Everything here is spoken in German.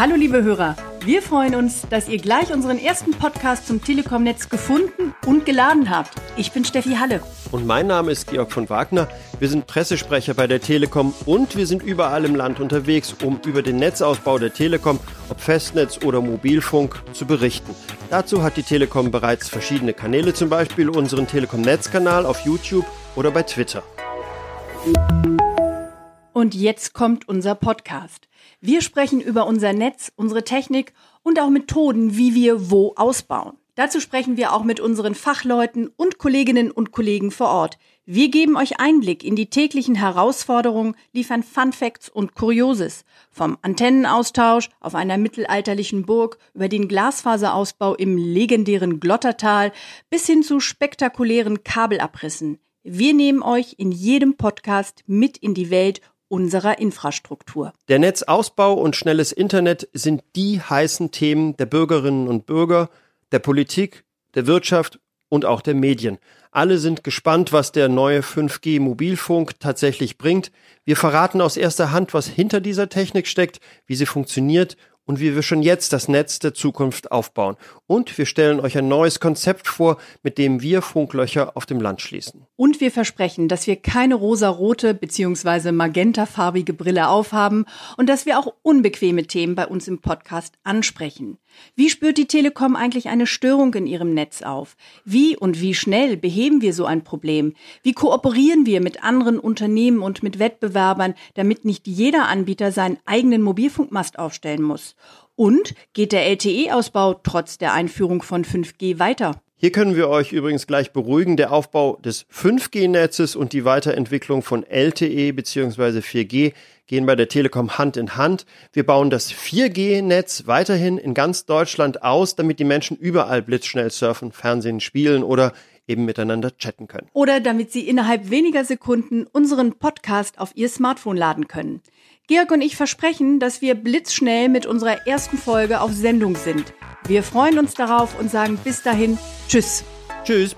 Hallo liebe Hörer, wir freuen uns, dass ihr gleich unseren ersten Podcast zum Telekom-Netz gefunden und geladen habt. Ich bin Steffi Halle. Und mein Name ist Georg von Wagner. Wir sind Pressesprecher bei der Telekom und wir sind überall im Land unterwegs, um über den Netzausbau der Telekom, ob Festnetz oder Mobilfunk, zu berichten. Dazu hat die Telekom bereits verschiedene Kanäle, zum Beispiel unseren Telekom-Netzkanal auf YouTube oder bei Twitter. Und jetzt kommt unser Podcast. Wir sprechen über unser Netz, unsere Technik und auch Methoden, wie wir wo ausbauen. Dazu sprechen wir auch mit unseren Fachleuten und Kolleginnen und Kollegen vor Ort. Wir geben euch Einblick in die täglichen Herausforderungen, liefern Fun Facts und Kurioses. Vom Antennenaustausch auf einer mittelalterlichen Burg über den Glasfaserausbau im legendären Glottertal bis hin zu spektakulären Kabelabrissen. Wir nehmen euch in jedem Podcast mit in die Welt unserer Infrastruktur. Der Netzausbau und schnelles Internet sind die heißen Themen der Bürgerinnen und Bürger, der Politik, der Wirtschaft und auch der Medien. Alle sind gespannt, was der neue 5G Mobilfunk tatsächlich bringt. Wir verraten aus erster Hand, was hinter dieser Technik steckt, wie sie funktioniert und wie wir schon jetzt das Netz der Zukunft aufbauen. Und wir stellen euch ein neues Konzept vor, mit dem wir Funklöcher auf dem Land schließen. Und wir versprechen, dass wir keine rosarote bzw. magentafarbige Brille aufhaben und dass wir auch unbequeme Themen bei uns im Podcast ansprechen. Wie spürt die Telekom eigentlich eine Störung in ihrem Netz auf? Wie und wie schnell beheben wir so ein Problem? Wie kooperieren wir mit anderen Unternehmen und mit Wettbewerbern, damit nicht jeder Anbieter seinen eigenen Mobilfunkmast aufstellen muss? Und geht der LTE-Ausbau trotz der Einführung von 5G weiter? Hier können wir euch übrigens gleich beruhigen. Der Aufbau des 5G-Netzes und die Weiterentwicklung von LTE bzw. 4G gehen bei der Telekom Hand in Hand. Wir bauen das 4G-Netz weiterhin in ganz Deutschland aus, damit die Menschen überall blitzschnell surfen, Fernsehen, spielen oder eben miteinander chatten können. Oder damit sie innerhalb weniger Sekunden unseren Podcast auf ihr Smartphone laden können. Georg und ich versprechen, dass wir blitzschnell mit unserer ersten Folge auf Sendung sind. Wir freuen uns darauf und sagen bis dahin Tschüss. Tschüss.